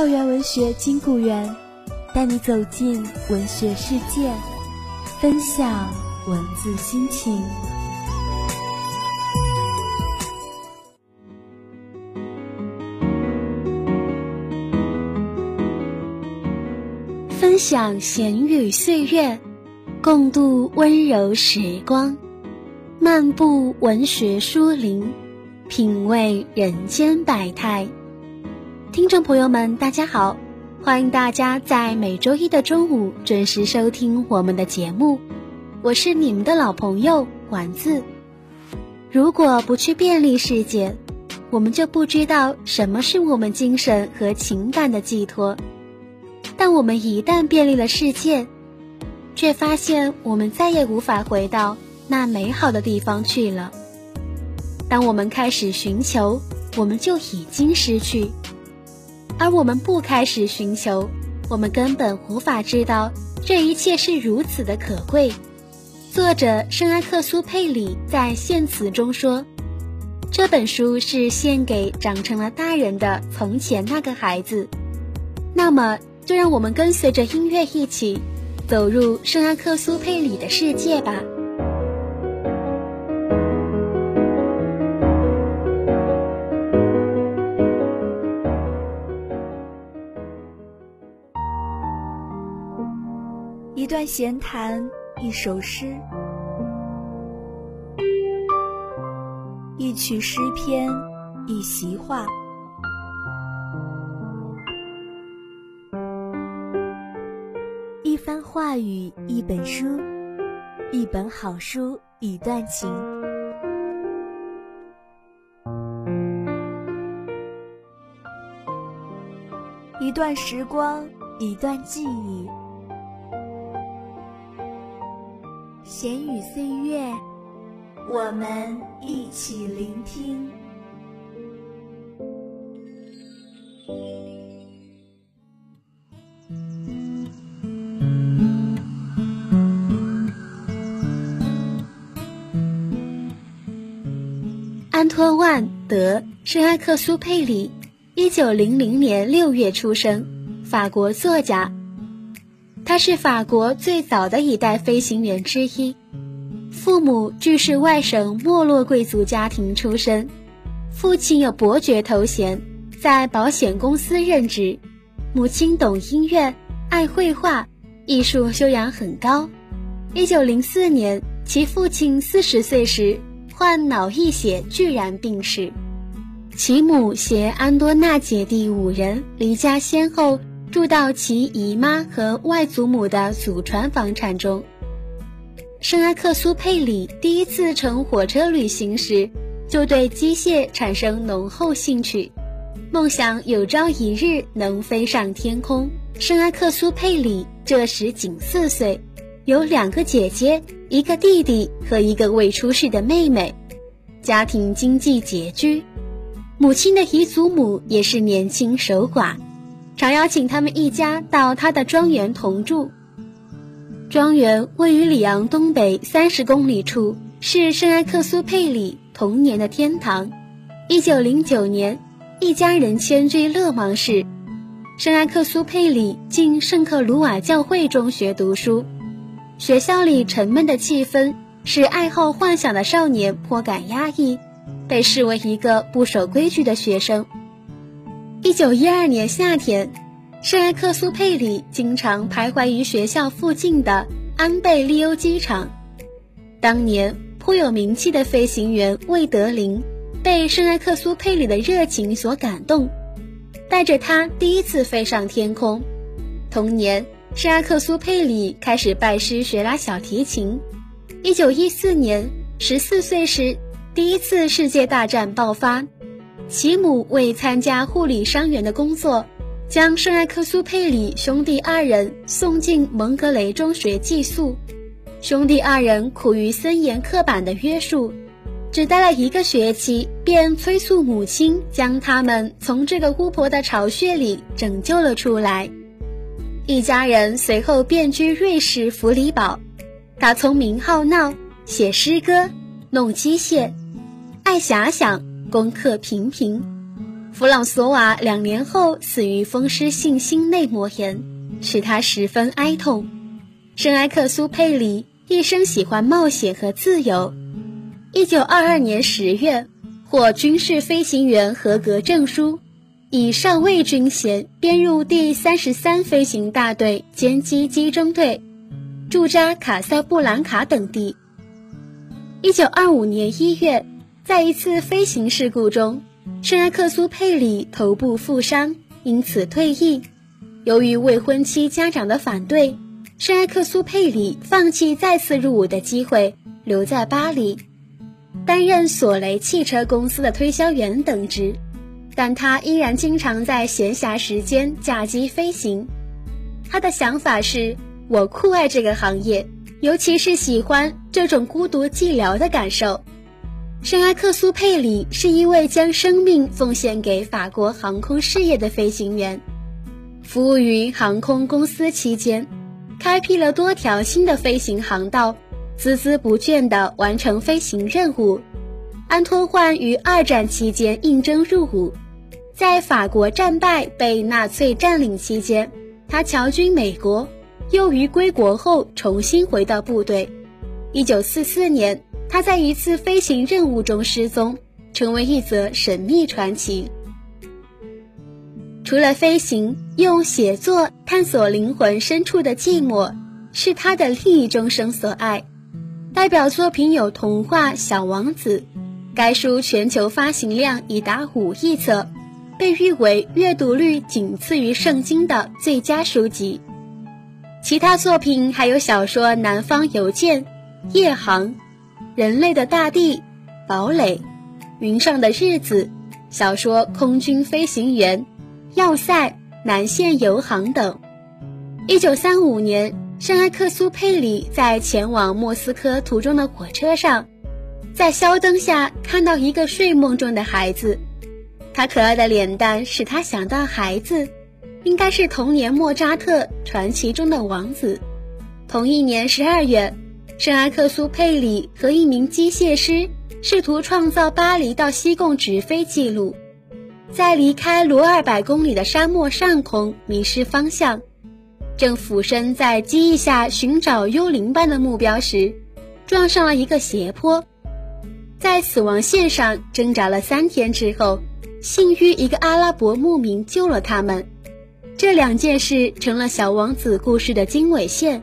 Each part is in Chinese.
校园文学金谷园，带你走进文学世界，分享文字心情。分享闲语岁月，共度温柔时光；漫步文学书林，品味人间百态。听众朋友们，大家好，欢迎大家在每周一的中午准时收听我们的节目，我是你们的老朋友丸子。如果不去便利世界，我们就不知道什么是我们精神和情感的寄托。但我们一旦便利了世界，却发现我们再也无法回到那美好的地方去了。当我们开始寻求，我们就已经失去；而我们不开始寻求，我们根本无法知道这一切是如此的可贵。作者圣埃克苏佩里在献词中说：“这本书是献给长成了大人的从前那个孩子。”那么。就让我们跟随着音乐一起走入圣阿克苏佩里的世界吧。段闲谈，一首诗，一曲诗篇，一席话。一番话语一本书，一本好书一段情，一段时光一段记忆，闲语岁月，我们一起聆听。安托万·德·圣埃克苏佩里，一九零零年六月出生，法国作家。他是法国最早的一代飞行员之一，父母俱是外省没落贵族家庭出身，父亲有伯爵头衔，在保险公司任职，母亲懂音乐，爱绘画，艺术修养很高。一九零四年，其父亲四十岁时。患脑溢血，居然病逝。其母携安多纳姐弟五人离家，先后住到其姨妈和外祖母的祖传房产中。圣阿克苏佩里第一次乘火车旅行时，就对机械产生浓厚兴趣，梦想有朝一日能飞上天空。圣阿克苏佩里这时仅四岁。有两个姐姐，一个弟弟和一个未出世的妹妹，家庭经济拮据，母亲的姨祖母也是年轻守寡，常邀请他们一家到他的庄园同住。庄园位于里昂东北三十公里处，是圣埃克苏佩里童年的天堂。一九零九年，一家人迁居勒芒市，圣埃克苏佩里进圣克鲁瓦教会中学读书。学校里沉闷的气氛使爱好幻想的少年颇感压抑，被视为一个不守规矩的学生。一九一二年夏天，圣埃克苏佩里经常徘徊于学校附近的安贝利欧机场。当年颇有名气的飞行员魏德林，被圣埃克苏佩里的热情所感动，带着他第一次飞上天空。同年，圣埃克苏佩里开始拜师学拉小提琴。一九一四年，十四岁时，第一次世界大战爆发。其母为参加护理伤员的工作，将圣埃克苏佩里兄弟二人送进蒙格雷中学寄宿。兄弟二人苦于森严刻板的约束，只待了一个学期，便催促母亲将他们从这个巫婆的巢穴里拯救了出来。一家人随后便居瑞士弗里堡。他聪明好闹，写诗歌，弄机械，爱遐想。功课平平，弗朗索瓦两年后死于风湿性心内膜炎，使他十分哀痛。圣埃克苏佩里一生喜欢冒险和自由。一九二二年十月，获军事飞行员合格证书，以上尉军衔编入第三十三飞行大队歼击机中队，驻扎卡萨布兰卡等地。一九二五年一月。在一次飞行事故中，圣埃克苏佩里头部负伤，因此退役。由于未婚妻家长的反对，圣埃克苏佩里放弃再次入伍的机会，留在巴黎，担任索雷汽车公司的推销员等职。但他依然经常在闲暇时间驾机飞行。他的想法是：我酷爱这个行业，尤其是喜欢这种孤独寂寥的感受。圣埃克苏佩里是一位将生命奉献给法国航空事业的飞行员，服务于航空公司期间，开辟了多条新的飞行航道，孜孜不倦地完成飞行任务。安托焕于二战期间应征入伍，在法国战败被纳粹占领期间，他侨居美国，又于归国后重新回到部队。一九四四年。他在一次飞行任务中失踪，成为一则神秘传奇。除了飞行，用写作探索灵魂深处的寂寞，是他的另一终生所爱。代表作品有童话《小王子》，该书全球发行量已达五亿册，被誉为阅读率仅次于圣经的最佳书籍。其他作品还有小说《南方邮件》《夜航》。人类的大地，堡垒，云上的日子，小说《空军飞行员》，要塞，南线游航等。一九三五年，圣埃克苏佩里在前往莫斯科途中的火车上，在宵灯下看到一个睡梦中的孩子，他可爱的脸蛋使他想到孩子，应该是童年莫扎特传奇中的王子。同一年十二月。圣埃克苏佩里和一名机械师试图创造巴黎到西贡直飞记录，在离开罗二百公里的沙漠上空迷失方向，正俯身在机翼下寻找幽灵般的目标时，撞上了一个斜坡，在死亡线上挣扎了三天之后，幸遇一个阿拉伯牧民救了他们。这两件事成了小王子故事的经纬线。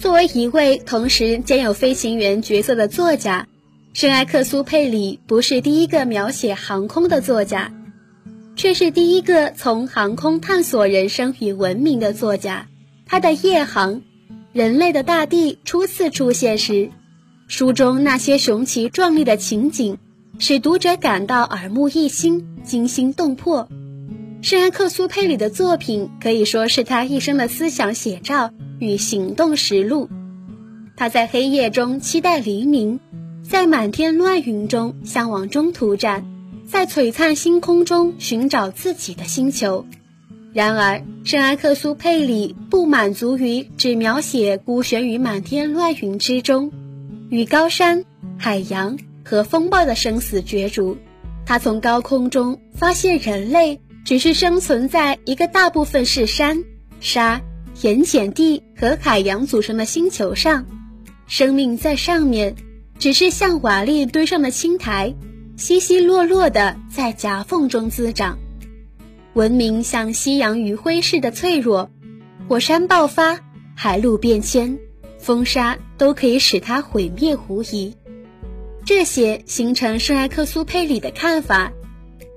作为一位同时兼有飞行员角色的作家，圣埃克苏佩里不是第一个描写航空的作家，却是第一个从航空探索人生与文明的作家。他的《夜航》《人类的大地》初次出现时，书中那些雄奇壮丽的情景，使读者感到耳目一新、惊心动魄。圣埃克苏佩里的作品可以说是他一生的思想写照。与行动实录，他在黑夜中期待黎明，在满天乱云中向往中途站，在璀璨星空中寻找自己的星球。然而，圣埃克苏佩里不满足于只描写孤悬于满天乱云之中，与高山、海洋和风暴的生死角逐。他从高空中发现，人类只是生存在一个大部分是山、沙。盐碱地和海洋组成的星球上，生命在上面，只是像瓦砾堆上的青苔，稀稀落落的在夹缝中滋长。文明像夕阳余晖似的脆弱，火山爆发，海陆变迁，风沙都可以使它毁灭无疑。这些形成圣埃克苏佩里的看法：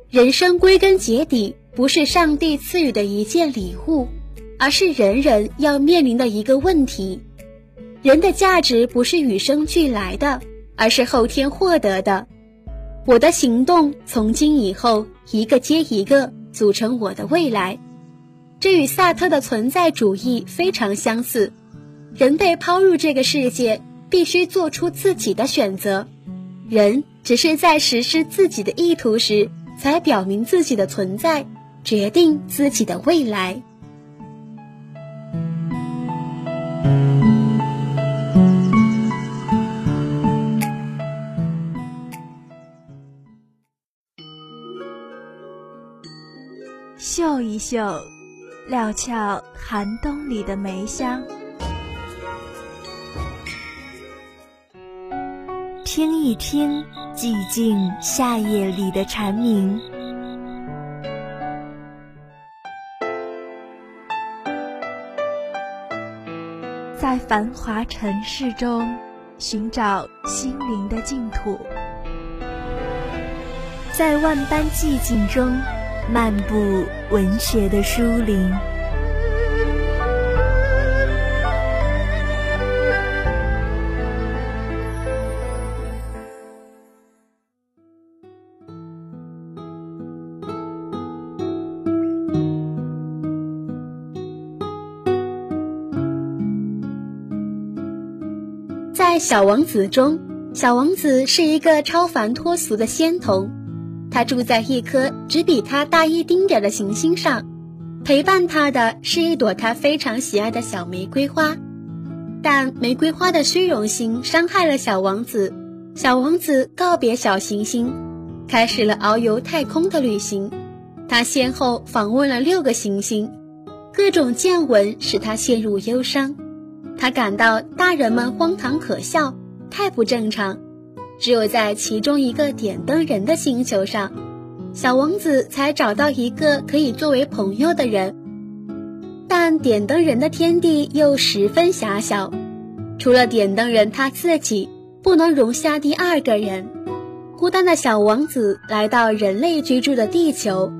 人生归根结底不是上帝赐予的一件礼物，而是人人要面临的一个问题。人的价值不是与生俱来的，而是后天获得的。我的行动从今以后一个接一个组成我的未来，这与萨特的存在主义非常相似。人被抛入这个世界，必须做出自己的选择。人只是在实施自己的意图时，才表明自己的存在，决定自己的未来。嗅一嗅，料峭寒冬里的梅香；听一听，寂静夏夜里的蝉鸣。在繁华尘世中，寻找心灵的净土；在万般寂静中。漫步文学的书林，在《小王子》中，小王子是一个超凡脱俗的仙童。他住在一颗只比他大一丁点的行星上，陪伴他的是一朵他非常喜爱的小玫瑰花。但玫瑰花的虚荣心伤害了小王子，小王子告别小行星，开始了遨游太空的旅行。他先后访问了六个行星，各种见闻使他陷入忧伤。他感到大人们荒唐可笑，太不正常。只有在其中一个点灯人的星球上，小王子才找到一个可以作为朋友的人。但点灯人的天地又十分狭小，除了点灯人他自己，不能容下第二个人。孤单的小王子来到人类居住的地球，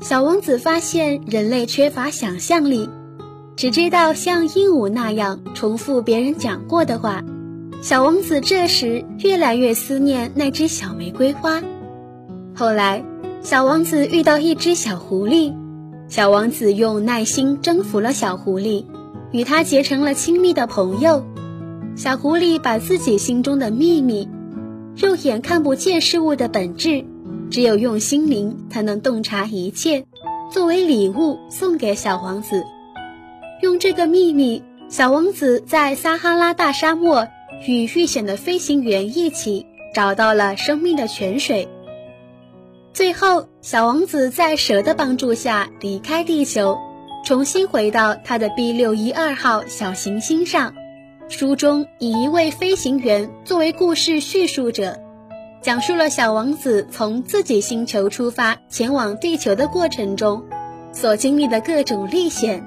小王子发现人类缺乏想象力，只知道像鹦鹉那样重复别人讲过的话。小王子这时越来越思念那只小玫瑰花。后来，小王子遇到一只小狐狸，小王子用耐心征服了小狐狸，与它结成了亲密的朋友。小狐狸把自己心中的秘密，肉眼看不见事物的本质，只有用心灵才能洞察一切，作为礼物送给小王子。用这个秘密，小王子在撒哈拉大沙漠。与遇险的飞行员一起找到了生命的泉水。最后，小王子在蛇的帮助下离开地球，重新回到他的 B 六一二号小行星上。书中以一位飞行员作为故事叙述者，讲述了小王子从自己星球出发前往地球的过程中所经历的各种历险。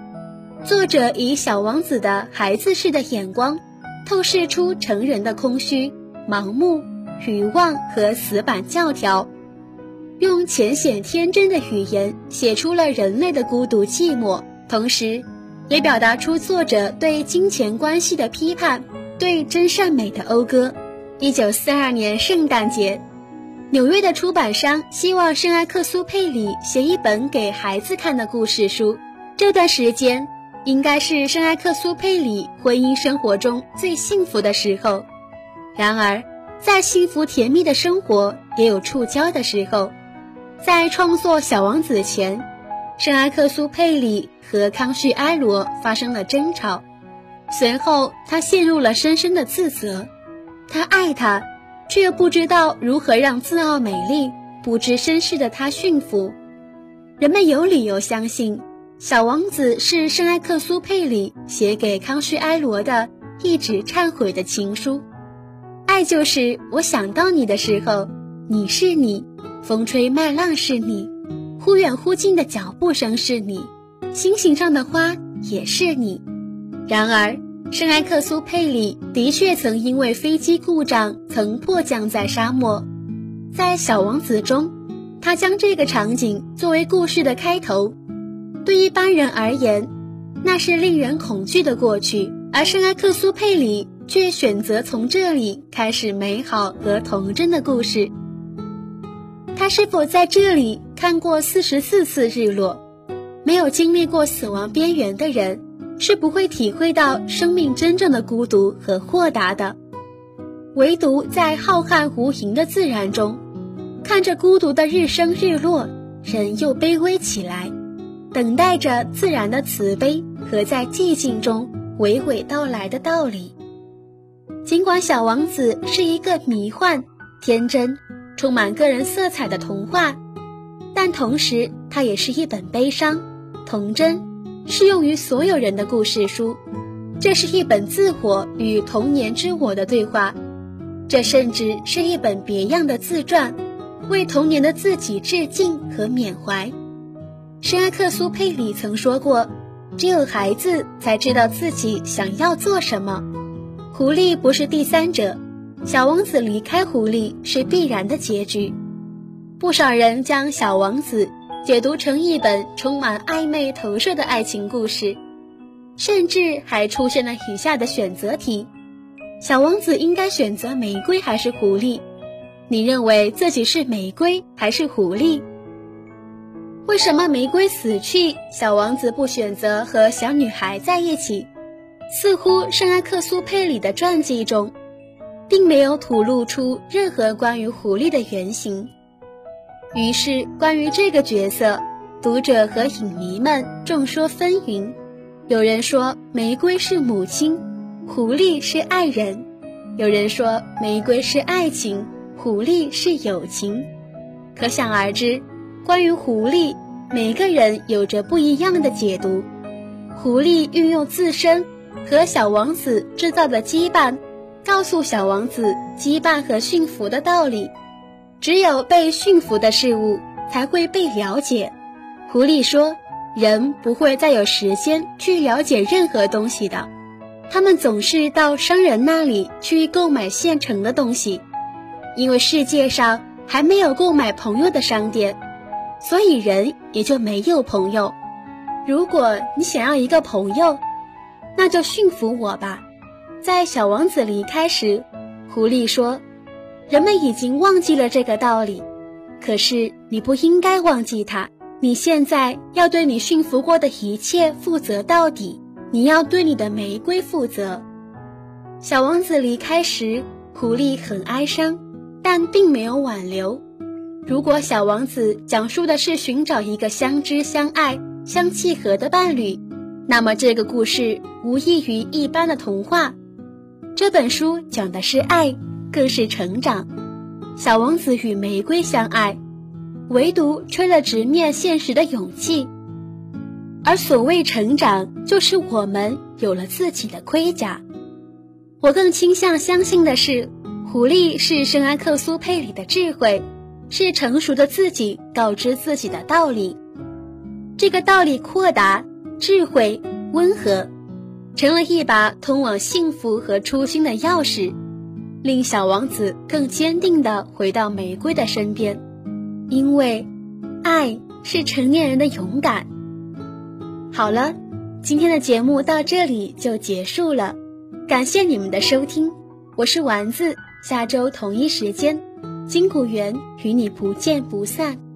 作者以小王子的孩子式的眼光。透视出成人的空虚、盲目、愚妄和死板教条，用浅显天真的语言写出了人类的孤独寂寞，同时，也表达出作者对金钱关系的批判，对真善美的讴歌。一九四二年圣诞节，纽约的出版商希望圣埃克苏佩里写一本给孩子看的故事书。这段时间。应该是圣埃克苏佩里婚姻生活中最幸福的时候。然而，再幸福甜蜜的生活也有触礁的时候。在创作《小王子》前，圣埃克苏佩里和康绪埃罗发生了争吵，随后他陷入了深深的自责。他爱她，却又不知道如何让自傲美丽、不知身世的她驯服。人们有理由相信。小王子是圣埃克苏佩里写给康绪埃罗的一纸忏悔的情书。爱就是我想到你的时候，你是你，风吹麦浪是你，忽远忽近的脚步声是你，星星上的花也是你。然而，圣埃克苏佩里的确曾因为飞机故障曾迫降在沙漠。在《小王子》中，他将这个场景作为故事的开头。对一般人而言，那是令人恐惧的过去，而圣埃克苏佩里却选择从这里开始美好和童真的故事。他是否在这里看过四十四次日落？没有经历过死亡边缘的人，是不会体会到生命真正的孤独和豁达的。唯独在浩瀚无垠的自然中，看着孤独的日升日落，人又卑微起来，等待着自然的慈悲和在寂静中娓娓道来的道理。尽管《小王子》是一个迷幻、天真。充满个人色彩的童话，但同时它也是一本悲伤、童真、适用于所有人的故事书。这是一本自我与童年之我的对话，这甚至是一本别样的自传，为童年的自己致敬和缅怀。圣埃克苏佩里曾说过：“只有孩子才知道自己想要做什么。”狐狸不是第三者。小王子离开狐狸是必然的结局。不少人将《小王子》解读成一本充满暧昧投射的爱情故事，甚至还出现了以下的选择题：小王子应该选择玫瑰还是狐狸？你认为自己是玫瑰还是狐狸？为什么玫瑰死去，小王子不选择和小女孩在一起？似乎圣埃克苏佩里的传记中。并没有吐露出任何关于狐狸的原型，于是关于这个角色，读者和影迷们众说纷纭。有人说玫瑰是母亲，狐狸是爱人；有人说玫瑰是爱情，狐狸是友情。可想而知，关于狐狸，每个人有着不一样的解读。狐狸运用自身和小王子制造的羁绊。告诉小王子羁绊和驯服的道理，只有被驯服的事物才会被了解。狐狸说：“人不会再有时间去了解任何东西的，他们总是到商人那里去购买现成的东西，因为世界上还没有购买朋友的商店，所以人也就没有朋友。如果你想要一个朋友，那就驯服我吧。”在小王子离开时，狐狸说：“人们已经忘记了这个道理，可是你不应该忘记它。你现在要对你驯服过的一切负责到底，你要对你的玫瑰负责。”小王子离开时，狐狸很哀伤，但并没有挽留。如果小王子讲述的是寻找一个相知相爱、相契合的伴侣，那么这个故事无异于一般的童话。这本书讲的是爱，更是成长。小王子与玫瑰相爱，唯独缺了直面现实的勇气。而所谓成长，就是我们有了自己的盔甲。我更倾向相信的是，狐狸是圣埃克苏佩里的智慧，是成熟的自己告知自己的道理。这个道理阔达、智慧、温和。成了一把通往幸福和初心的钥匙，令小王子更坚定地回到玫瑰的身边，因为，爱是成年人的勇敢。好了，今天的节目到这里就结束了，感谢你们的收听，我是丸子，下周同一时间，金谷园与你不见不散。